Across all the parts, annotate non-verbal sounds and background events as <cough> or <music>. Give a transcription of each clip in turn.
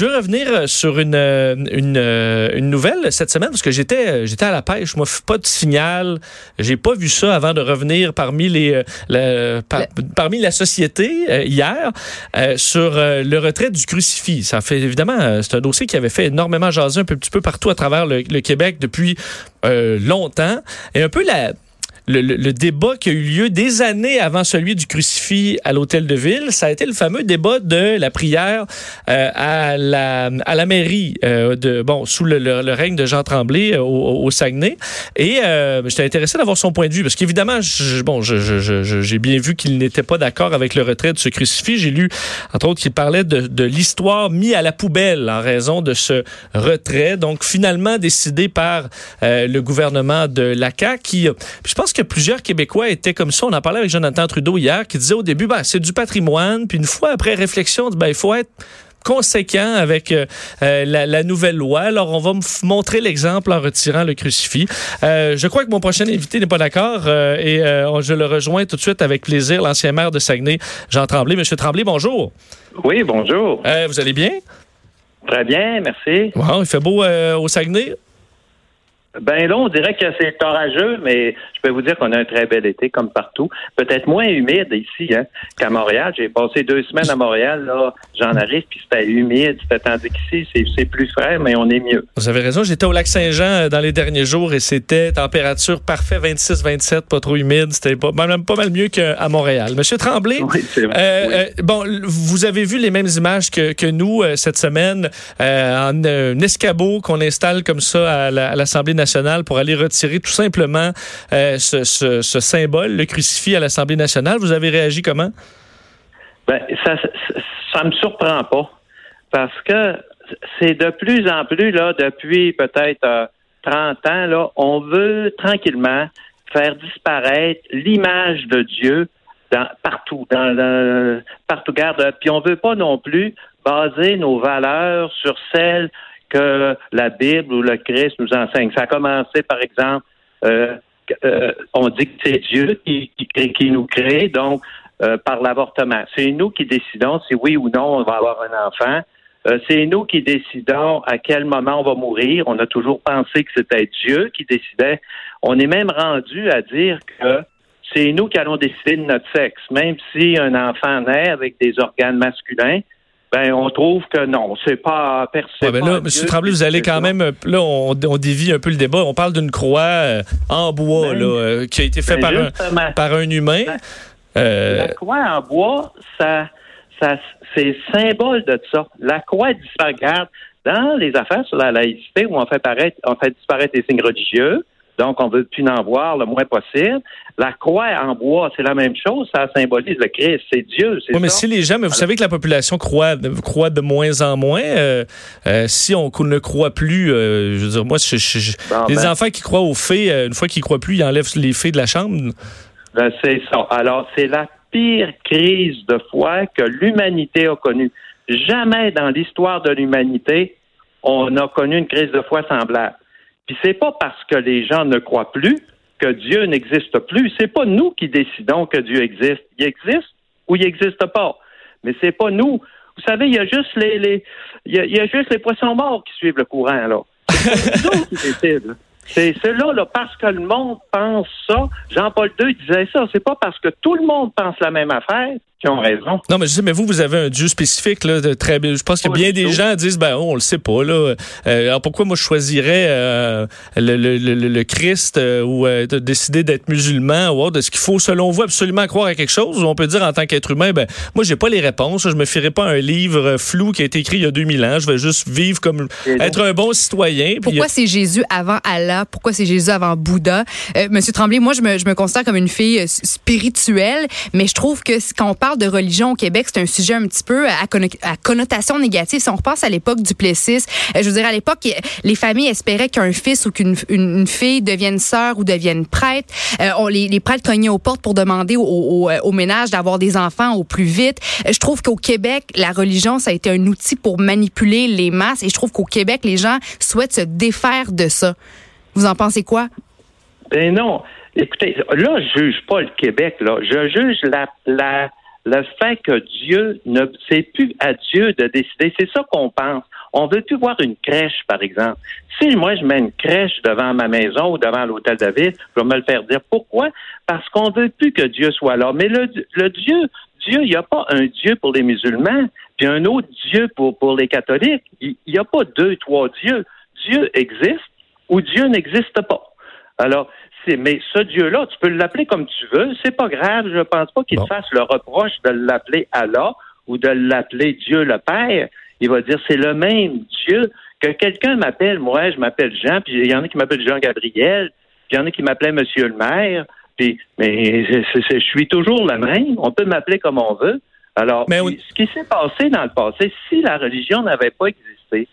je veux revenir sur une, une, une, nouvelle cette semaine parce que j'étais j'étais à la pêche. Moi, pas de signal. J'ai pas vu ça avant de revenir parmi les la, parmi la société hier sur le retrait du crucifix. Ça fait évidemment c'est un dossier qui avait fait énormément jaser un petit peu partout à travers le, le Québec depuis longtemps et un peu la le, débat qui a eu lieu des années avant celui du crucifix à l'hôtel de ville, ça a été le fameux débat de la prière euh, à, la, à la mairie, euh, de, bon, sous le, règne de Jean Tremblay euh, au, Saguenay. Et j'étais intéressé d'avoir son point de vue, parce qu'évidemment, je, bon, j'ai bien vu qu'il n'était pas d'accord avec le retrait de ce crucifix. J'ai lu, entre autres, qu'il parlait de, de l'histoire mis à la poubelle en raison de ce retrait. Donc, finalement décidé par le gouvernement de la qui, je pense que plusieurs Québécois étaient comme ça. On en parlait avec Jonathan Trudeau hier, qui disait au début, ben, c'est du patrimoine. Puis une fois après réflexion, ben, il faut être conséquent avec euh, euh, la, nouvelle loi. Alors, on va me montrer l'exemple en retirant le crucifix. Euh, je crois que mon prochain invité n'est pas d'accord et je le rejoins tout de suite avec plaisir, l'ancien maire de Saguenay, Jean Tremblay. Monsieur Tremblay, bonjour. Oui, bonjour. vous allez bien? Très bien, merci. Wow, il fait beau au Saguenay? Ben là, on dirait que c'est orageux, mais je peux vous dire qu'on a un très bel été, comme partout. Peut-être moins humide ici hein, qu'à Montréal. J'ai passé deux semaines à Montréal, là, j'en arrive, puis c'était humide. C'était tandis qu'ici, c'est plus frais, mais on est mieux. Vous avez raison. J'étais au lac Saint-Jean euh, dans les derniers jours et c'était température parfaite, 26-27, pas trop humide. C'était pas, même pas mal mieux qu'à Montréal. Monsieur Tremblay, oui, vrai. Euh, euh, bon, vous avez vu les mêmes images que, que nous cette semaine en un escabeau qu'on installe comme ça à l'Assemblée pour aller retirer tout simplement euh, ce, symbole, le crucifix à l'Assemblée nationale. Vous avez réagi comment? Ben, ça, ça, me surprend pas. Parce que c'est de plus en plus, là, depuis peut-être 30 euh, ans, là, on veut tranquillement faire disparaître l'image de Dieu dans, partout, dans le, partout. Garde, puis on veut pas non plus baser nos valeurs sur celles que la Bible ou le Christ nous enseigne. Ça a commencé, par exemple, euh, euh, on dit que c'est Dieu qui, nous crée, donc euh, par l'avortement. C'est nous qui décidons si oui ou non on va avoir un enfant. c'est nous qui décidons à quel moment on va mourir. On a toujours pensé que c'était Dieu qui décidait. On est même rendu à dire que c'est nous qui allons décider de notre sexe, même si un enfant naît avec des organes masculins ben on trouve que non, c'est pas ben là, M. Tremblay, vous allez quand même là, on, on, dévie un peu le débat. On parle d'une croix euh, en bois ben, là, euh, qui a été faite ben, par, un, par un humain. Euh, la croix en bois, ça, ça c'est symbole de ça. La croix disparaît. Dans les affaires sur la laïcité, où on fait, paraître, on fait disparaître les signes religieux, donc, on veut plus en voir le moins possible. La croix en bois, c'est la même chose. Ça symbolise le Christ. C'est Dieu. Oui, mais si les gens, mais vous savez que la population croit, croit de moins en moins. Euh, euh, si on ne croit plus, euh, je veux dire, moi, les ben. enfants qui croient aux fées, une fois qu'ils croient plus, ils enlèvent les fées de la chambre. Ben, c'est ça. Alors, c'est la pire crise de foi que l'humanité a connue. Jamais dans l'histoire de l'humanité, on a connu une crise de foi semblable. Puis c'est pas parce que les gens ne croient plus que Dieu n'existe plus. C'est pas nous qui décidons que Dieu existe. Il existe ou il n'existe pas. Mais c'est pas nous. Vous savez, il y a juste les, les il, y a, juste les poissons morts qui suivent le courant là. C'est. C'est cela, là, parce que le monde pense ça. Jean-Paul II disait ça. C'est pas parce que tout le monde pense la même affaire qui ont raison. Non, mais je sais, mais vous, vous avez un Dieu spécifique, là, de très Je pense que bien des gens disent, ben, on le sait pas, là. Euh, alors pourquoi moi je choisirais euh, le, le, le, Christ euh, ou de décider d'être musulman ou autre? Est-ce qu'il faut, selon vous, absolument croire à quelque chose? Ou on peut dire en tant qu'être humain, ben, moi, j'ai pas les réponses. Je me fierai pas à un livre flou qui a été écrit il y a 2000 ans. Je vais juste vivre comme, être un bon citoyen. Pourquoi c'est Jésus avant Allah? Pourquoi c'est Jésus avant Bouddha? Monsieur Tremblay, moi, je me, je me considère comme une fille spirituelle, mais je trouve que quand on parle de religion au Québec, c'est un sujet un petit peu à, connotation négative. Si on repasse à l'époque du Plessis, euh, je veux dire, à l'époque, les familles espéraient qu'un fils ou qu'une une, fille devienne sœur ou devienne prêtre. Euh, on, les, les, prêtres cognaient aux portes pour demander au, au, au ménage d'avoir des enfants au plus vite. Euh, je trouve qu'au Québec, la religion, ça a été un outil pour manipuler les masses et je trouve qu'au Québec, les gens souhaitent se défaire de ça. Vous en pensez quoi? Ben non. Écoutez, là, je juge pas le Québec, là. Je juge la le fait que Dieu ne, c'est plus à Dieu de décider. C'est ça qu'on pense. On veut plus voir une crèche, par exemple. Si moi, je mets une crèche devant ma maison ou devant l'hôtel de ville, je vais me le faire dire. Pourquoi? Parce qu'on veut plus que Dieu soit là. Mais le, le Dieu, Dieu, il n'y a pas un Dieu pour les musulmans, puis un autre Dieu pour, pour les catholiques. Il n'y a pas deux, trois dieux. Dieu existe ou Dieu n'existe pas. Alors, mais ce Dieu-là, tu peux l'appeler comme tu veux, c'est pas grave. Je pense pas qu'il te fasse le reproche de l'appeler Allah ou de l'appeler Dieu le Père. Il va dire c'est le même Dieu que quelqu'un m'appelle. Moi, je m'appelle Jean, puis il y en a qui m'appellent Jean Gabriel, puis il y en a qui m'appellent Monsieur le Maire. Puis, mais je suis toujours le même. On peut m'appeler comme on veut. Alors, ce qui s'est passé dans le passé, si la religion n'avait pas existé,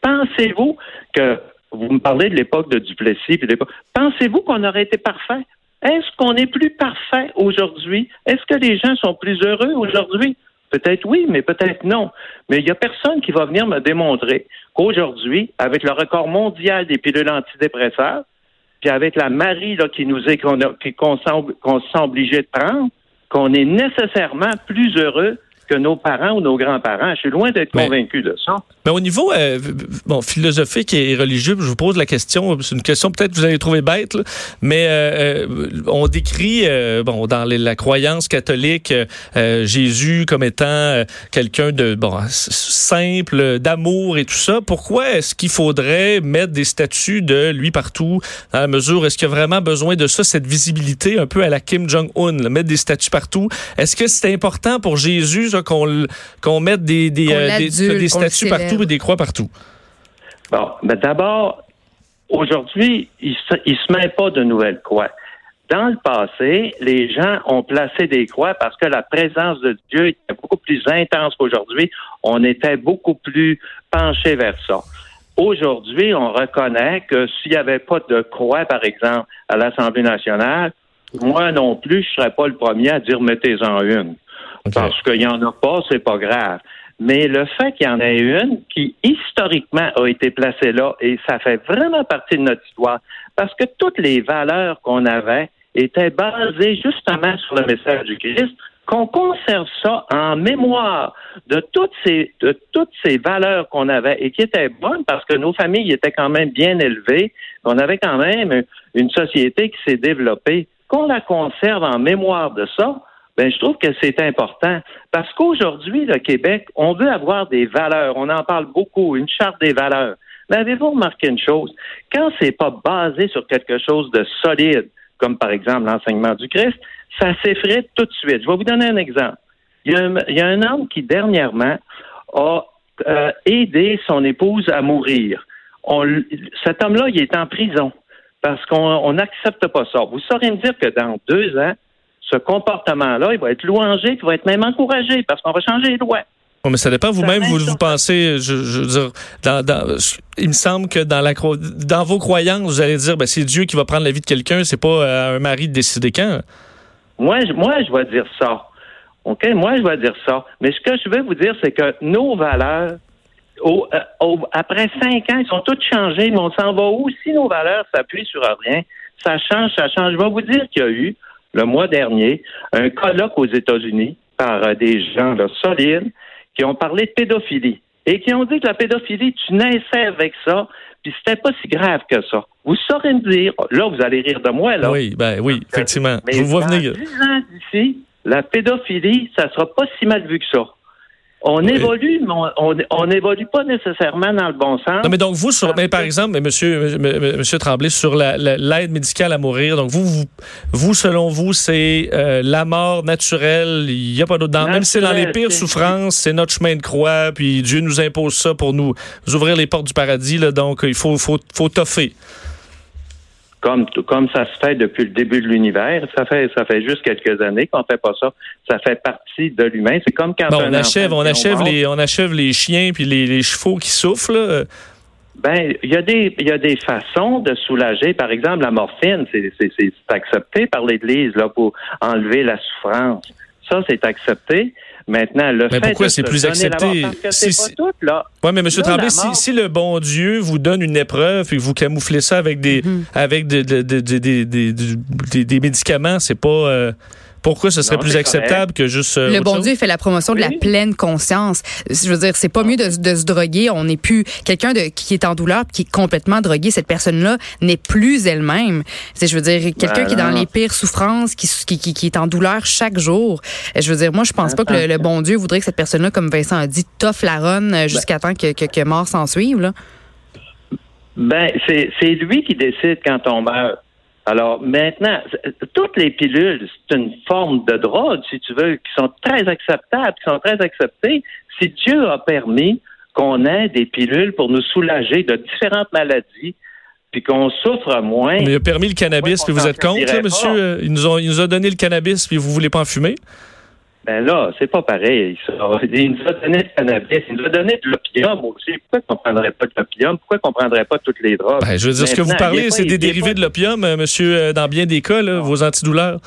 pensez-vous que vous me parlez de l'époque de Duplessis, puis pensez-vous qu'on aurait été parfait? Est-ce qu'on est plus parfait aujourd'hui? Est-ce que les gens sont plus heureux aujourd'hui? Peut-être oui, mais peut-être non. Mais il n'y a personne qui va venir me démontrer qu'aujourd'hui, avec le record mondial des pilules antidépresseurs, puis avec la Marie là, qui nous est qu'on qu'on se sent obligé de prendre, qu'on est nécessairement plus heureux que nos parents ou nos grands-parents. Je suis loin d'être convaincu de ça. Mais au niveau euh, bon, philosophique et religieux, je vous pose la question, c'est une question peut-être que vous allez trouver bête, mais euh, euh, on décrit bon dans la croyance catholique Jésus comme étant quelqu'un de bon simple, d'amour et tout ça. Pourquoi est-ce qu'il faudrait mettre des statues de lui partout dans la mesure est-ce qu'il y a vraiment besoin de ça cette visibilité un peu à la Kim Jong Un, mettre des statues partout? Est-ce que c'est important pour Jésus qu'on qu'on mette des des, des statues partout des croix partout. Bon, mais d'abord, aujourd'hui, il ne se, met pas de nouvelles croix. Dans le passé, les gens ont placé des croix parce que la présence de Dieu était beaucoup plus intense qu'aujourd'hui. On était beaucoup plus penché vers ça. Aujourd'hui, on reconnaît que s'il n'y avait pas de croix, par exemple, à l'Assemblée nationale, moi non plus, je ne serais pas le premier à dire mettez-en une. Parce qu'il n'y en a pas, c'est pas grave. Mais le fait qu'il y en ait une qui historiquement a été placée là, et ça fait vraiment partie de notre histoire, parce que toutes les valeurs qu'on avait étaient basées justement sur le message du Christ, qu'on conserve ça en mémoire de toutes ces de toutes ces valeurs qu'on avait et qui étaient bonnes parce que nos familles étaient quand même bien élevées, on avait quand même une société qui s'est développée, qu'on la conserve en mémoire de ça, ben je trouve que c'est important parce qu'aujourd'hui, le Québec, on veut avoir des valeurs. On en parle beaucoup, une charte des valeurs. Mais avez-vous remarqué une chose? Quand c'est pas basé sur quelque chose de solide, comme par exemple l'enseignement du Christ, ça s'effrite tout de suite. Je vais vous donner un exemple. Il y a un, homme qui, dernièrement, a euh, aidé son épouse à mourir. cet homme-là, il est en prison parce qu'on n'accepte pas ça. Vous saurez me dire que dans deux ans, ce comportement-là, il va être louangé, il va être même encouragé parce qu'on va changer les lois. mais ça dépend vous-même, vous, vous pensez, je, veux dire, dans, il me semble que dans, la, dans vos croyances, vous allez dire, ben, c'est Dieu qui va prendre la vie de quelqu'un, c'est pas euh, un mari de décider quand? Moi, je, moi, je vais dire ça. OK? Moi, je vais dire ça. Mais ce que je veux vous dire, c'est que nos valeurs, euh, après cinq ans, ils sont toutes changées, mais on s'en va où? Si nos valeurs s'appuient sur rien, ça change, ça change. Je vais vous dire qu'il y a eu le mois dernier un colloque aux États-Unis par euh, des gens là, solides qui ont parlé de pédophilie et qui ont dit que la pédophilie, tu naissais avec ça, puis c'était pas si grave que ça. Vous saurez me dire, là, vous allez rire de moi, là. Oui, ben oui, effectivement. Je vous vois venir. 10 ans d'ici, la pédophilie, ça sera pas si mal vu que ça. On évolue, mais on n'évolue pas nécessairement dans le bon sens. Non, mais donc vous, sur, mais par exemple, monsieur, monsieur Tremblay, sur l'aide médicale à mourir, donc vous, vous, vous selon vous, c'est euh, la mort naturelle, il n'y a pas d'autre. Même si c'est dans les pires souffrances, c'est notre chemin de croix, puis Dieu nous impose ça pour nous, ouvrir les portes du paradis, là, donc il faut, faut, faut toffer comme, comme ça se fait depuis le début de l'univers. Ça fait, ça fait juste quelques années qu'on fait pas ça. Ça fait partie de l'humain. C'est comme quand on achève, on achève les, on achève les chiens puis les, chevaux qui soufflent. Ben, il y a des, il y a des façons de soulager. Par exemple, la morphine, c'est, c'est accepté par l'Église là pour enlever la souffrance. Ça, c'est accepté. Maintenant, le mais pourquoi c'est plus accepté? Si, pas tout, là. Oui, mais M. Tremblay, si, le bon Dieu vous donne une épreuve et vous camouflez ça avec des, mm-hmm. avec des, des, des, des, médicaments, c'est pas. Euh, Pourquoi ce serait Non, plus acceptable que juste euh, Le bon chose? Dieu fait la promotion de la pleine conscience. Je veux dire, c'est pas mieux de, de se droguer. On n'est plus quelqu'un de qui est en douleur, puis qui est complètement drogué. Cette personne-là n'est plus elle-même. C'est, je veux dire, quelqu'un qui est dans les pires souffrances, qui, qui, qui, qui est en douleur chaque jour. Je veux dire, moi, je pense pas que le, le bon Dieu voudrait que cette personne-là, comme Vincent a dit, toffe la run euh, jusqu'à temps que, que, que mort s'en suive. Là. Ben, c'est c'est lui qui décide quand on meurt. Alors maintenant, toutes les pilules, c'est une forme de drogue, si tu veux, qui sont très acceptables, qui sont très acceptées. Si Dieu a permis qu'on ait des pilules pour nous soulager de différentes maladies, puis qu'on souffre moins. Mais il a permis le cannabis, puis vous êtes contre, là, monsieur? Euh, Il nous, ont- il nous a donné le cannabis, puis vous voulez pas en fumer? Ben là, c'est pas pareil. Ça. Il nous a donné du cannabis, il nous a donné de l'opium aussi. Pourquoi qu'on prendrait pas de l'opium? Pourquoi qu'on prendrait pas toutes les drogues? Ben, je veux dire, ce que vous parlez, est c'est des dérivés pas- de l'opium, euh, monsieur, euh, dans bien des cas, là, vos antidouleurs.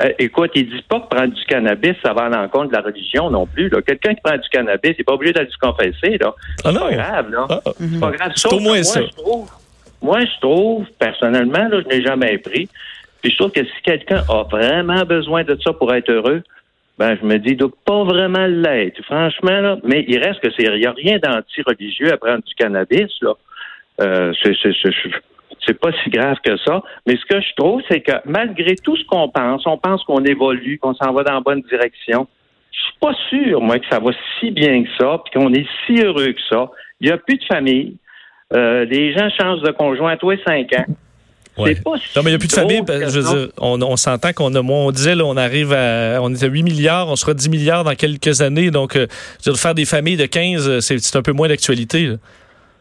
Euh, écoute, il dit pas que prendre du cannabis, ça va à l'encontre de la religion non plus. Quelqu'un qui prend du cannabis, il n'est pas obligé d'aller se confesser. Là. Ah C'est non? pas grave, là. Ah, C'est pas grave. C'est Sauf au moins que ça. Moi, je trouve, moi, je trouve, personnellement, là, je n'ai jamais pris. Puis je trouve que si quelqu'un a vraiment besoin de ça pour être heureux, ben je me dis, doit pas vraiment l'être. Franchement, là. Mais il reste que c'est, il n'y a rien d'anti-religieux à prendre du cannabis, là. Euh, c'est pas si grave que ça. Mais ce que je trouve, c'est que malgré tout ce qu'on pense, on pense qu'on évolue, qu'on s'en va dans la bonne direction. Je suis pas sûr, moi, que ça va si bien que ça, puis qu'on est si heureux que ça. Il n'y a plus de famille. Euh, les gens changent de conjoint à tous les cinq ans. Ouais. Pas Non, mais il n'y a plus de famille. ben, Je veux ça. dire, on, on s'entend qu'on a, on disait, là, on arrive à, on est à 8 milliards, on sera 10 milliards dans quelques années. Donc, euh, je veux dire, faire des familles de 15, euh, c'est un peu moins d'actualité.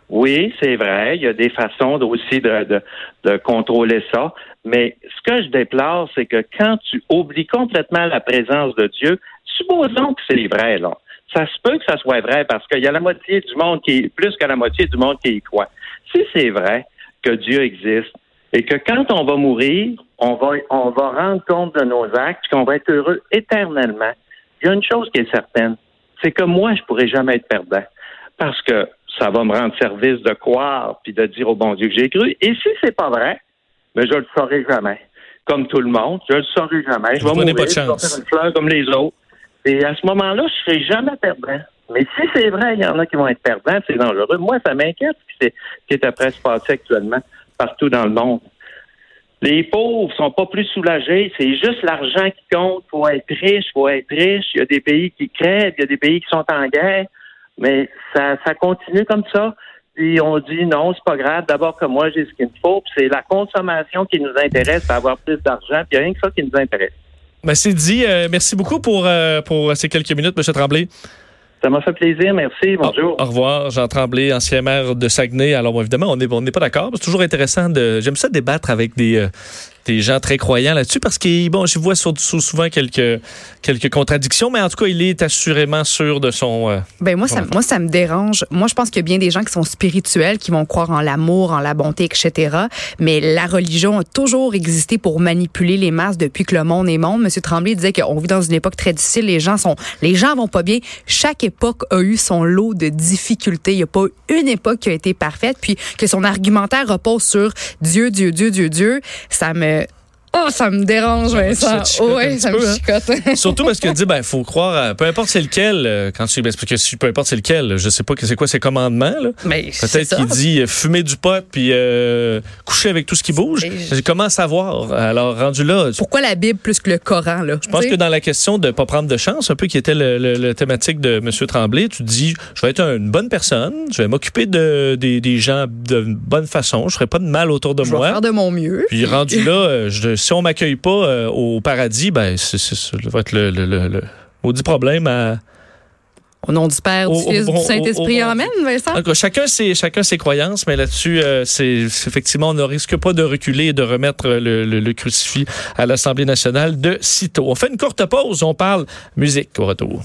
Oui, c'est vrai. Il y a des façons de- aussi de, de, de contrôler ça. Mais ce que je déplore, c'est que quand tu oublies complètement la présence de Dieu, supposons que c'est vrai, là. Ça se peut que ça soit vrai parce qu'il y a la moitié du monde qui est, plus que la moitié du monde qui y croit. Si c'est vrai que Dieu existe et que quand on va mourir, on va, on va rendre compte de nos actes, qu'on va être heureux éternellement, il y a une chose qui est certaine, c'est que moi, je pourrais jamais être perdant parce que ça va me rendre service de croire puis de dire au bon Dieu que j'ai cru. Et si c'est pas vrai, mais je le saurai jamais. Comme tout le monde, je le saurai jamais. Je vais mourir, pas de je vais chance. faire une fleur comme les autres. Et à ce moment-là, je serai jamais perdant. Mais si c'est vrai, il y en a qui vont être perdants, c'est dangereux. Moi, ça m'inquiète ce qui, est, ce qui est après se passer actuellement partout dans le monde. Les pauvres sont pas plus soulagés. C'est juste l'argent qui compte. Faut être riche, faut être riche. Il y a des pays qui crèvent, il y a des pays qui sont en guerre. Mais ça, ça continue comme ça. Puis on dit non, c'est pas grave. D'abord que moi, j'ai ce qu'il me faut. C'est la consommation qui nous intéresse, avoir plus d'argent. Puis il n'y a rien que ça qui nous intéresse. Ben, c'est dit. Euh, merci beaucoup pour, euh, pour ces quelques minutes, M. Tremblay. Ça m'a fait plaisir. Merci. Bonjour. Au, au revoir, Jean Tremblay, ancien maire de Saguenay. Alors, évidemment, on n'est on n'est pas d'accord. C'est toujours intéressant de. J'aime ça débattre avec des, euh, des gens très croyants là-dessus parce que, bon, je vois sur, sur souvent quelques, quelques contradictions, mais en tout cas, il est assurément sûr de son. euh, Ben moi, ça, moi, ça me dérange. Moi, je pense qu'il y a bien des gens qui sont spirituels, qui vont croire en l'amour, en la bonté, etc. Mais la religion a toujours existé pour manipuler les masses depuis que le monde est monde. Monsieur Tremblay disait qu'on vit dans une époque très difficile. Les gens sont, les gens vont pas bien. Chaque époque a eu son lot de difficultés. Il n'y a pas une époque qui a été parfaite. Puis que son argumentaire repose sur Dieu, Dieu, Dieu, Dieu, Dieu. Ça me, oh, ça me dérange, Ça ouais, ça peu, me hein? chicote. <laughs> Surtout parce qu'il dit, ben, faut croire, à, peu importe c'est lequel, euh, quand tu, ben, parce que si, peu importe c'est lequel, je sais pas que c'est quoi ses commandements, là. C'est Peut-être qu'il dit euh, fumer du pot puis euh, coucher avec tout ce qui bouge. Et- Comment savoir? Alors, rendu là, je Pourquoi la Bible plus que le Coran, là? pense que dans la question de pas prendre de chance, un peu qui était le, le- le thématique de M. Tremblay, tu dis, je vais être une bonne personne, je vais m'occuper de, des, des gens de bonne façon, je ferai pas de mal autour de Je vais moi. faire de mon mieux. Puis rendu là, je- si on m'accueille pas euh, au paradis, ben c'est ça va être le, le, le, le maudit problème à, Au nom du Père, du Fils, du Saint-Esprit. Amen, Vincent. Chacun ses, chacun ses croyances, mais là-dessus, euh, c'est effectivement, on ne risque pas de reculer et de remettre le, le- le crucifix à l'Assemblée nationale de sitôt. On fait une courte pause, on parle musique au retour.